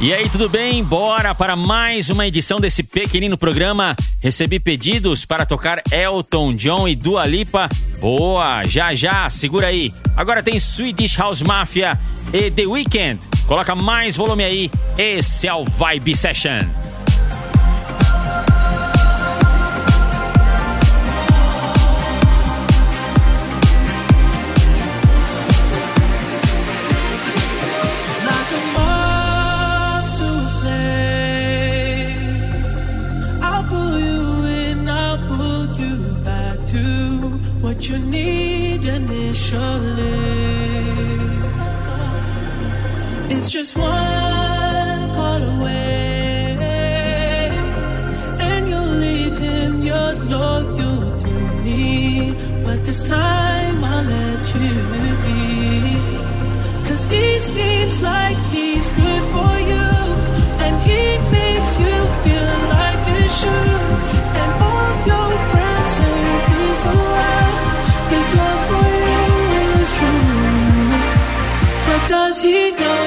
E aí, tudo bem? Bora para mais uma edição desse pequenino programa. Recebi pedidos para tocar Elton John e Dua Lipa. Boa, já já, segura aí. Agora tem Swedish House Mafia e The Weeknd. Coloca mais volume aí. Esse é o Vibe Session. You need initially. It's just one call away, and you'll leave him yours loyal to me. But this time I'll let you be. Cause he seems like he's good for you, and he makes you feel like you should. And all your what does he know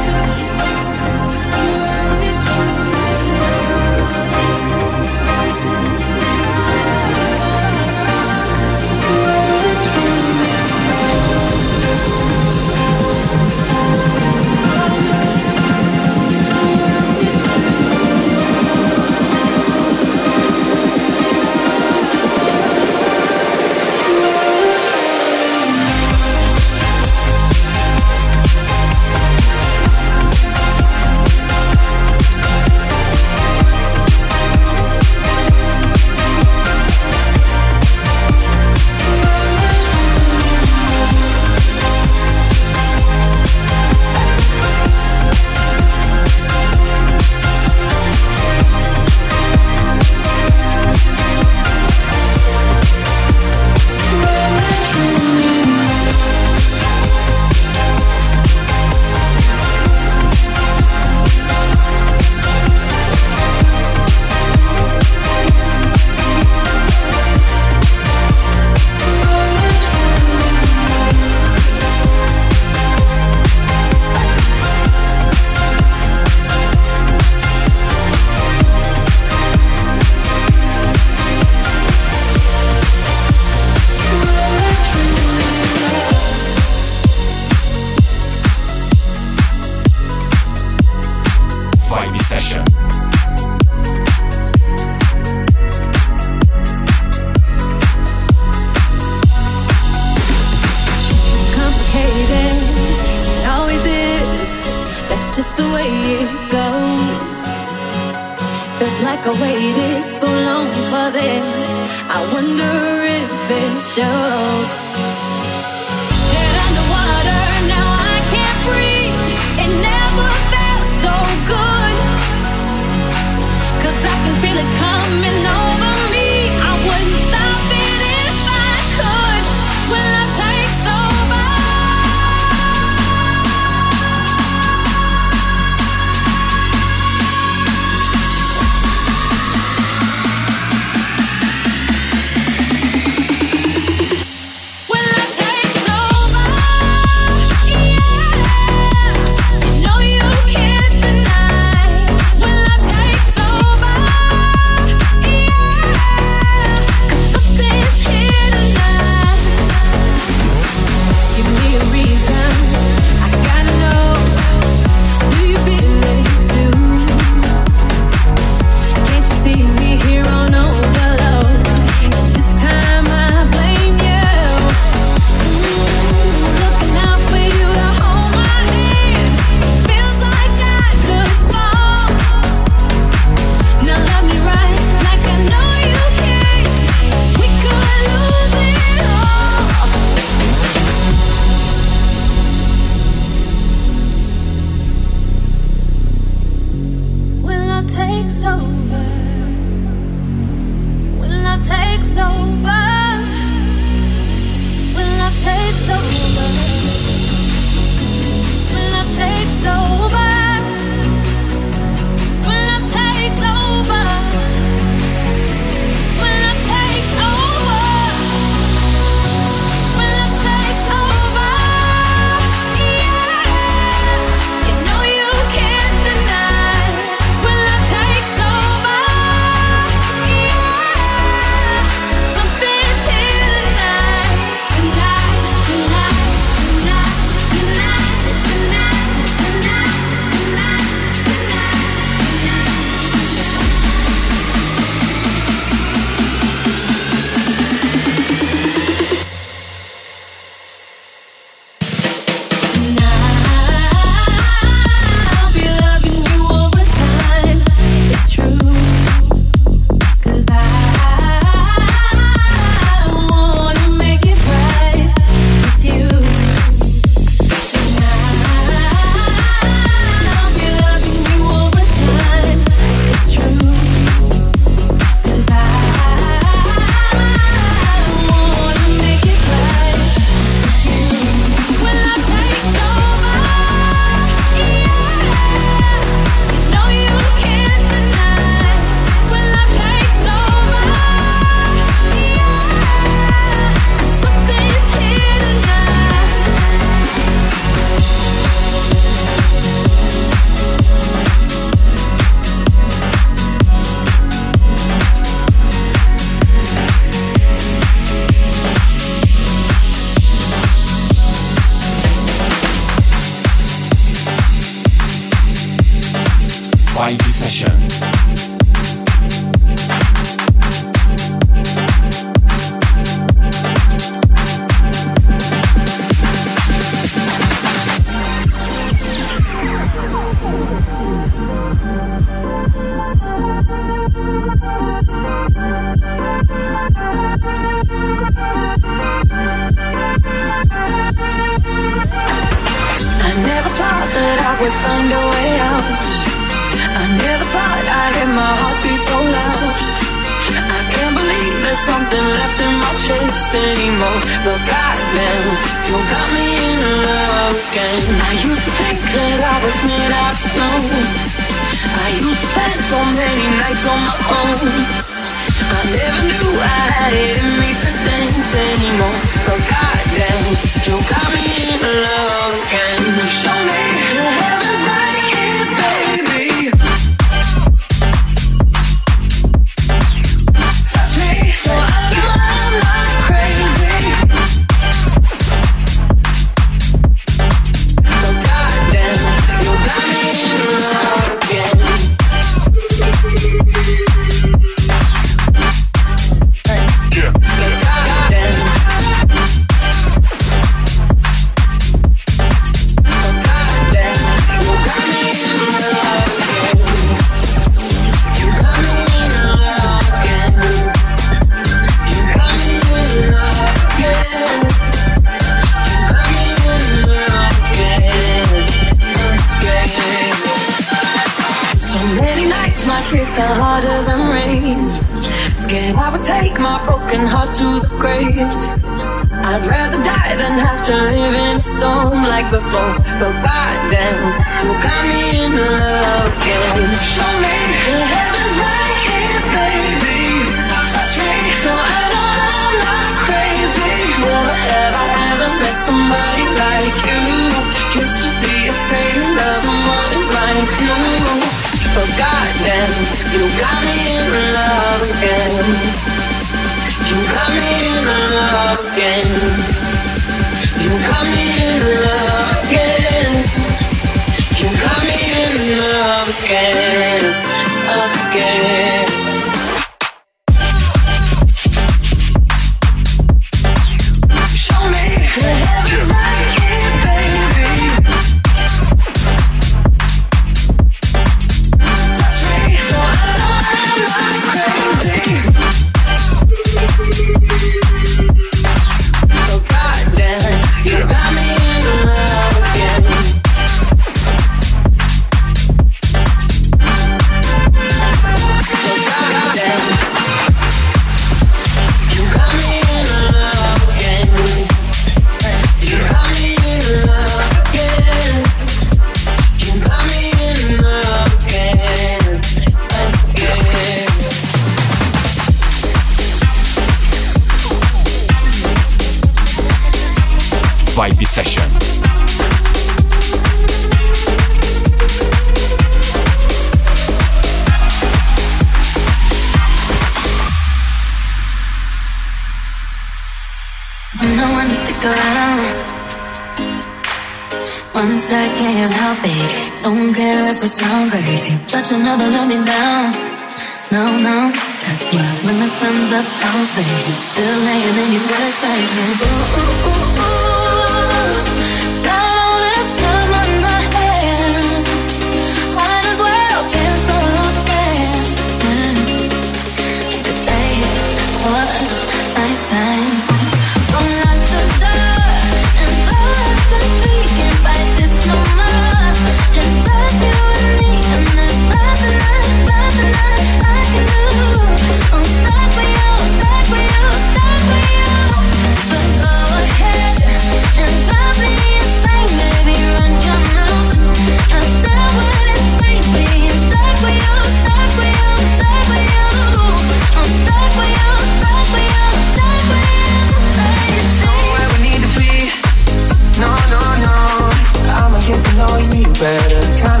better. Kinda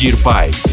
Valdir Paz.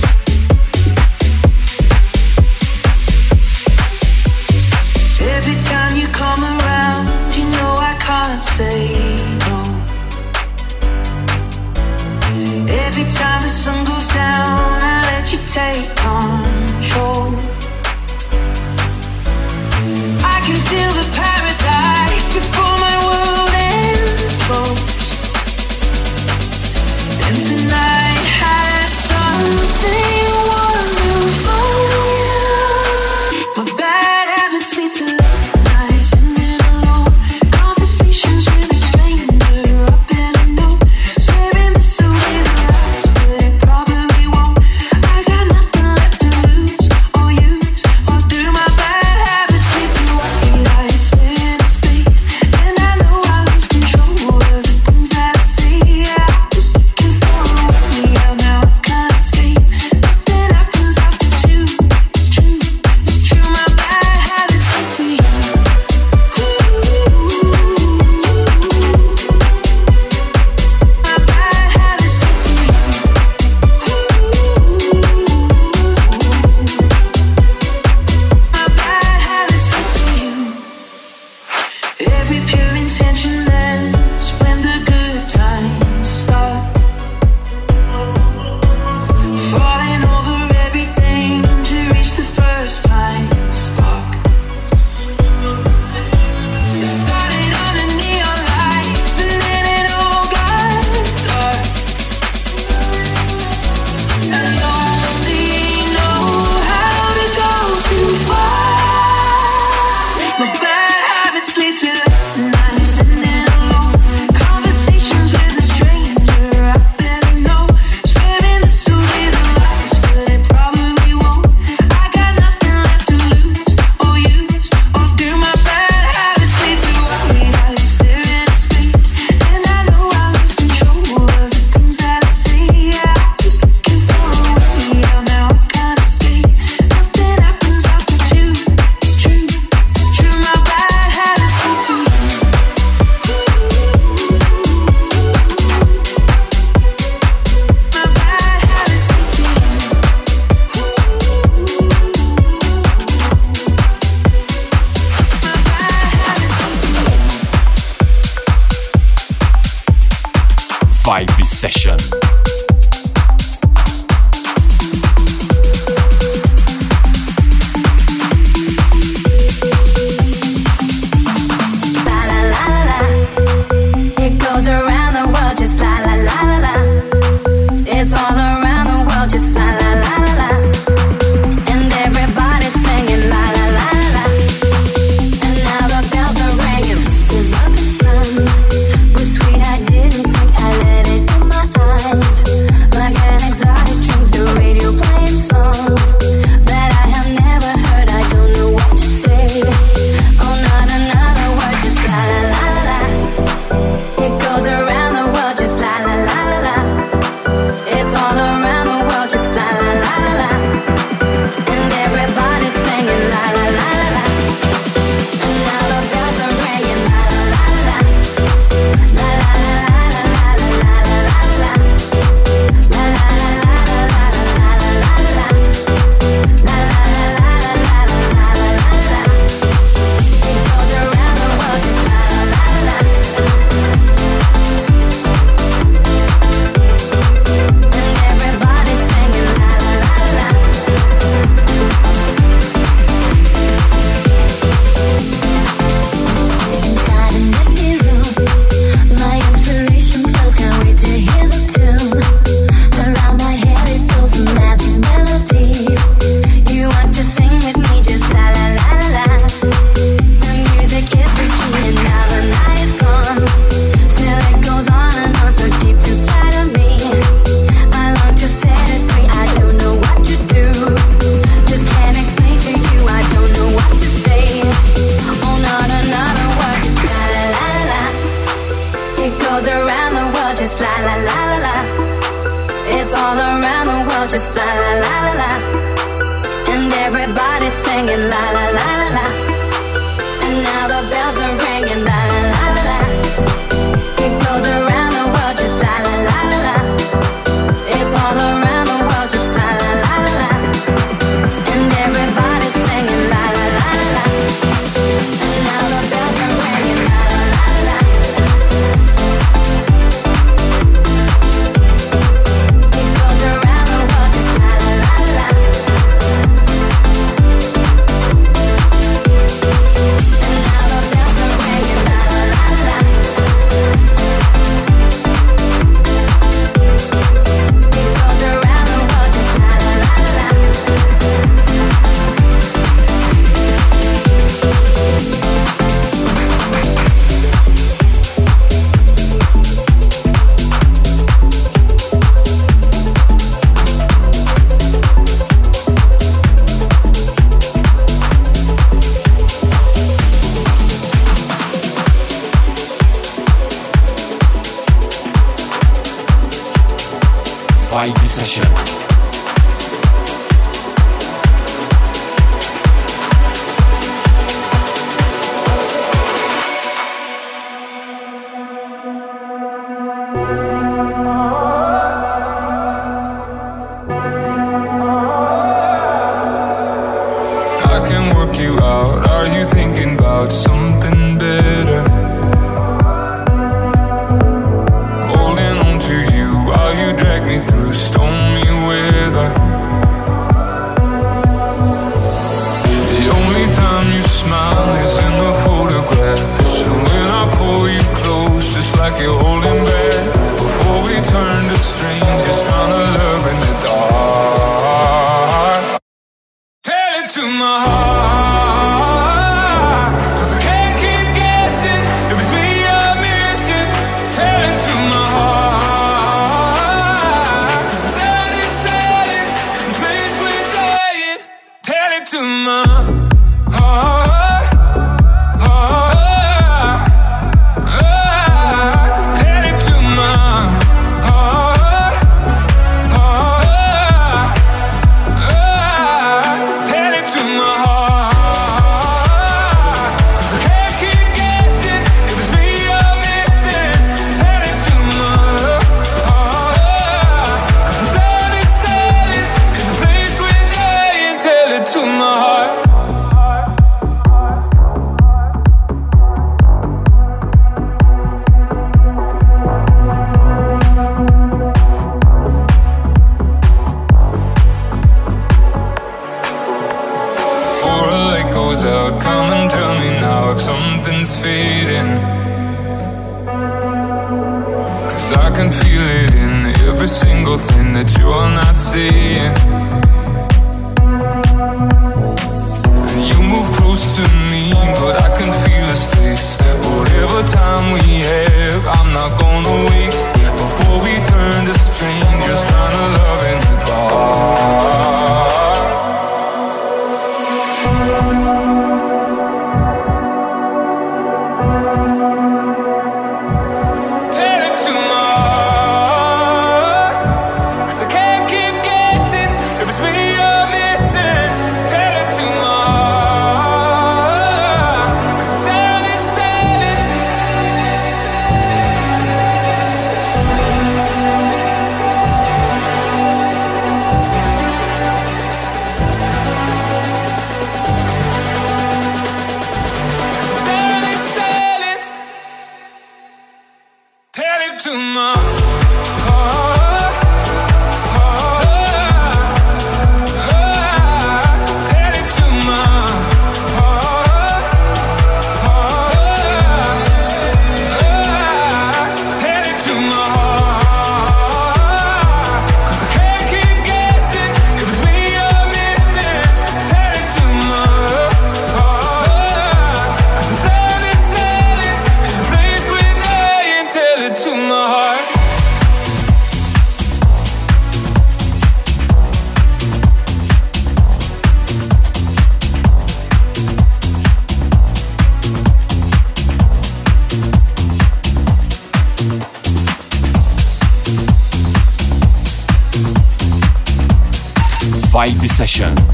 Session.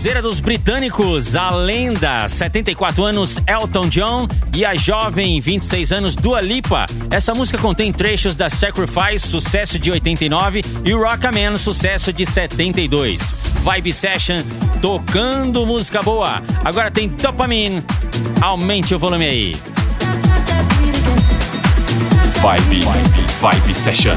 Sonzeira dos britânicos, a lenda, 74 anos, Elton John e a jovem, 26 anos, Dua Lipa. Essa música contém trechos da Sacrifice, sucesso de 89, e Rockman, sucesso de 72. Vibe Session, tocando música boa. Agora tem Dopamine, aumente o volume aí. Vibe, Vibe, Vibe Session.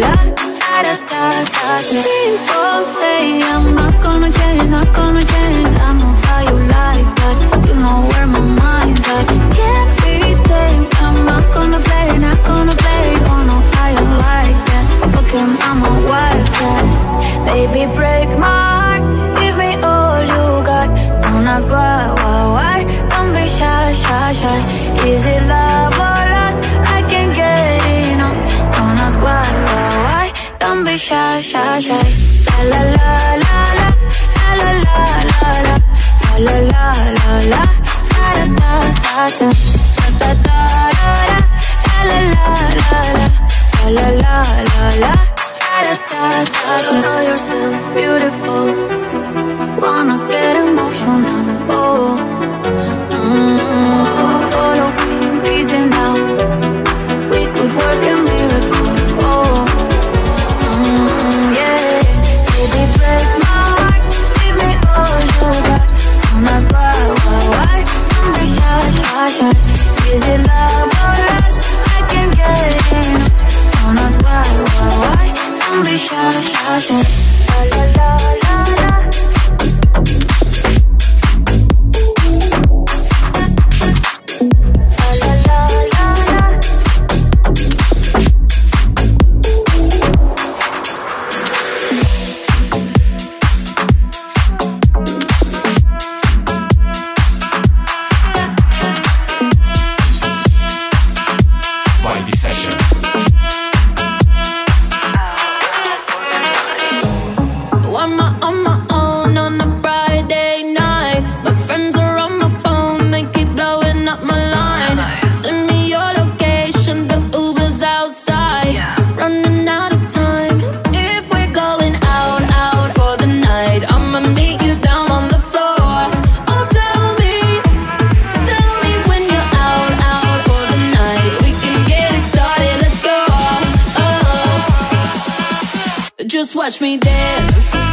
la, ta, ta. People say I'm not gonna change, not gonna change. Watch me dance.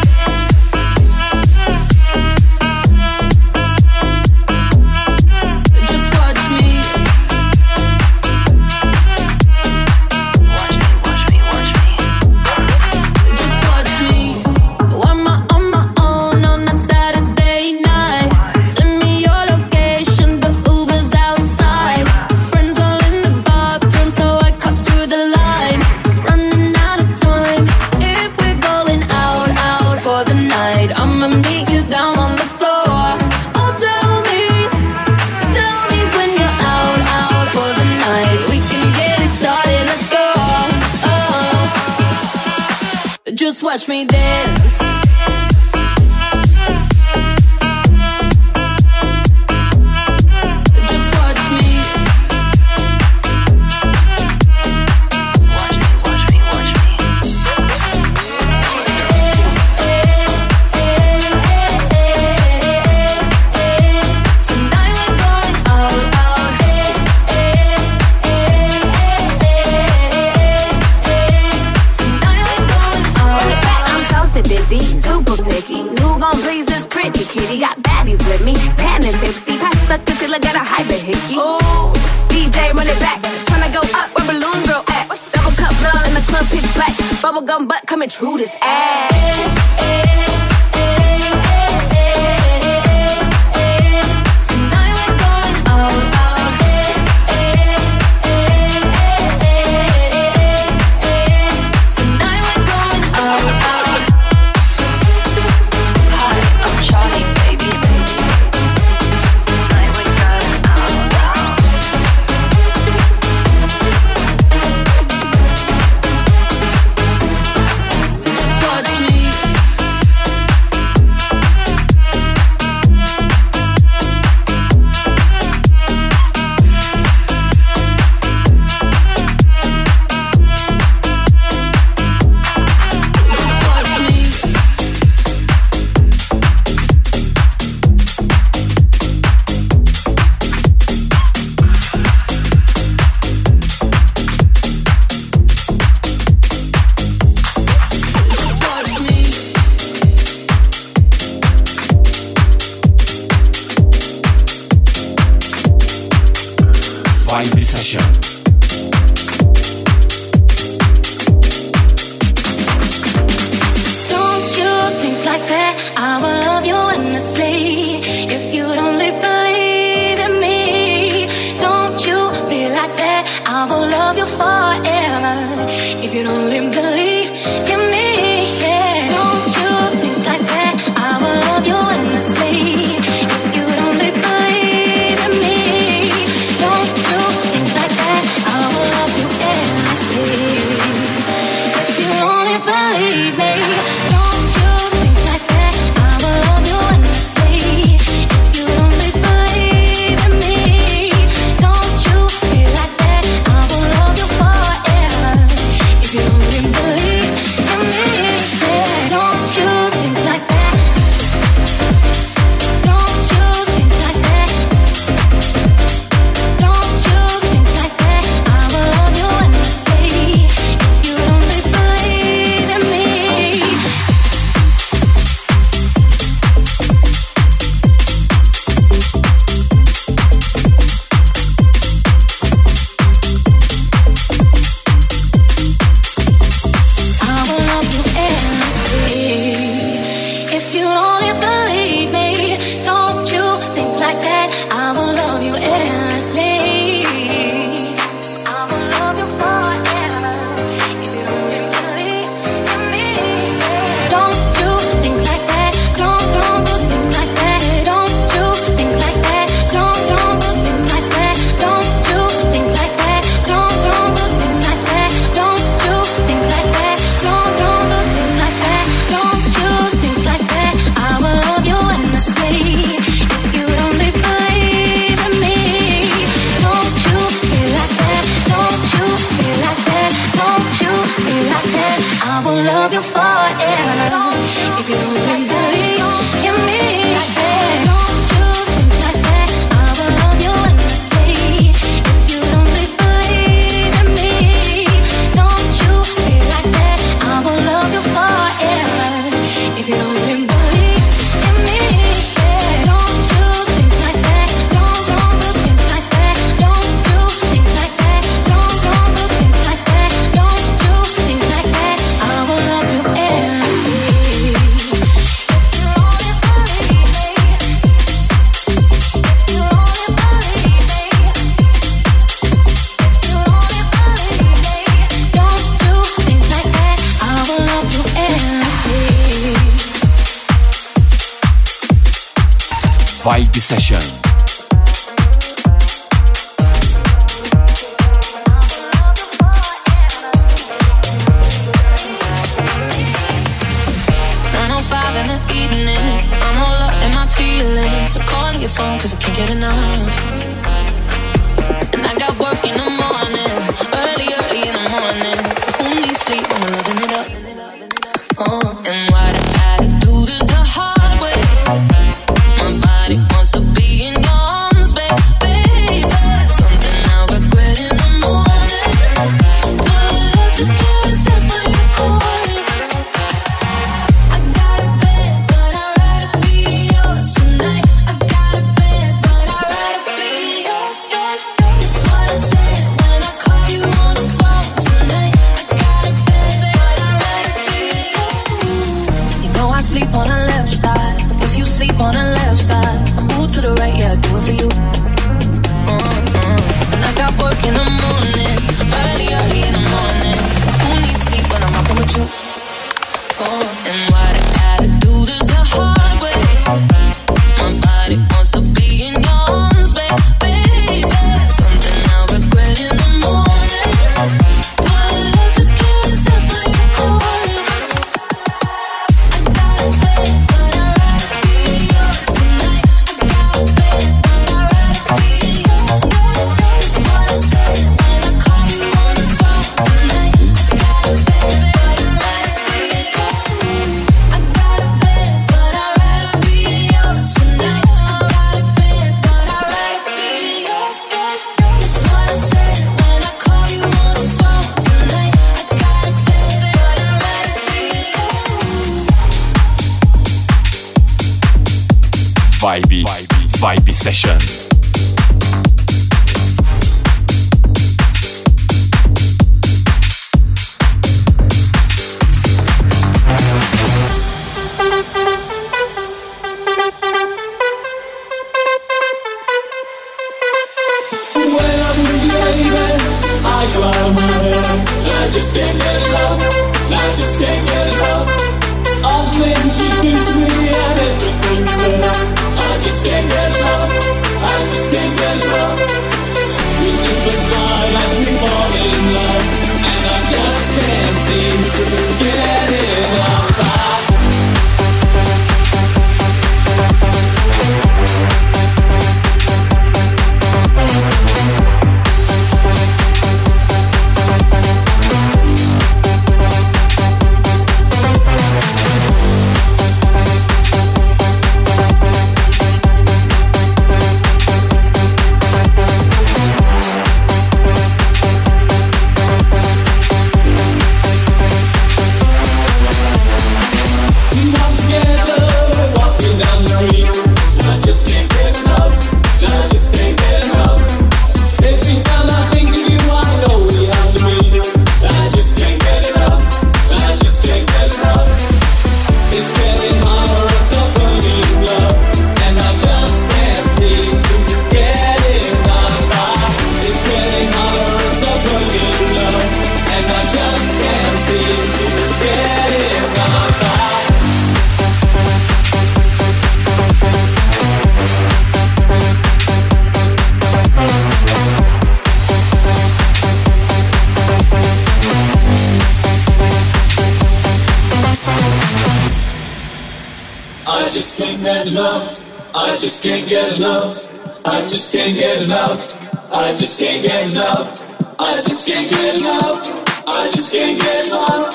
Just can't get enough. I just can't get enough. I just can't get enough. I just can't get enough.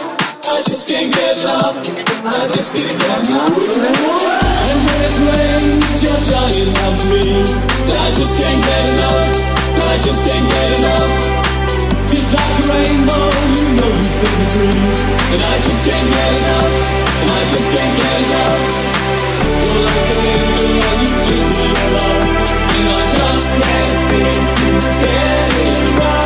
I just can't get enough. I just can't get enough. And when it rains, you're shining on me. I just can't get enough. I just can't get enough. Just like a rainbow, you know you set me free. And I just can't get enough. And I just can't get enough. You're like an angel and you give me. And I just can't seem to get enough. You're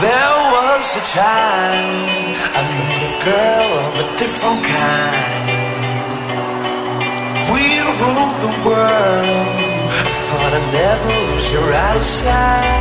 There was a time I met a girl of a different kind. We ruled the world. I thought I'd never lose your outside.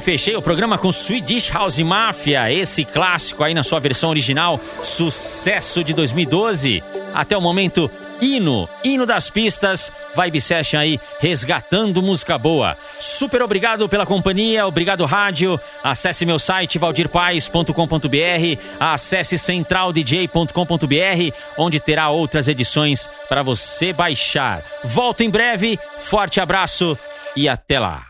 fechei o programa com Swedish House Mafia, esse clássico aí na sua versão original, sucesso de 2012. Até o momento, hino, hino das pistas, Vibe Session aí, resgatando música boa. Super obrigado pela companhia, obrigado rádio. Acesse meu site valdirpaes.com.br, acesse centraldj.com.br, onde terá outras edições para você baixar. Volto em breve, forte abraço e até lá.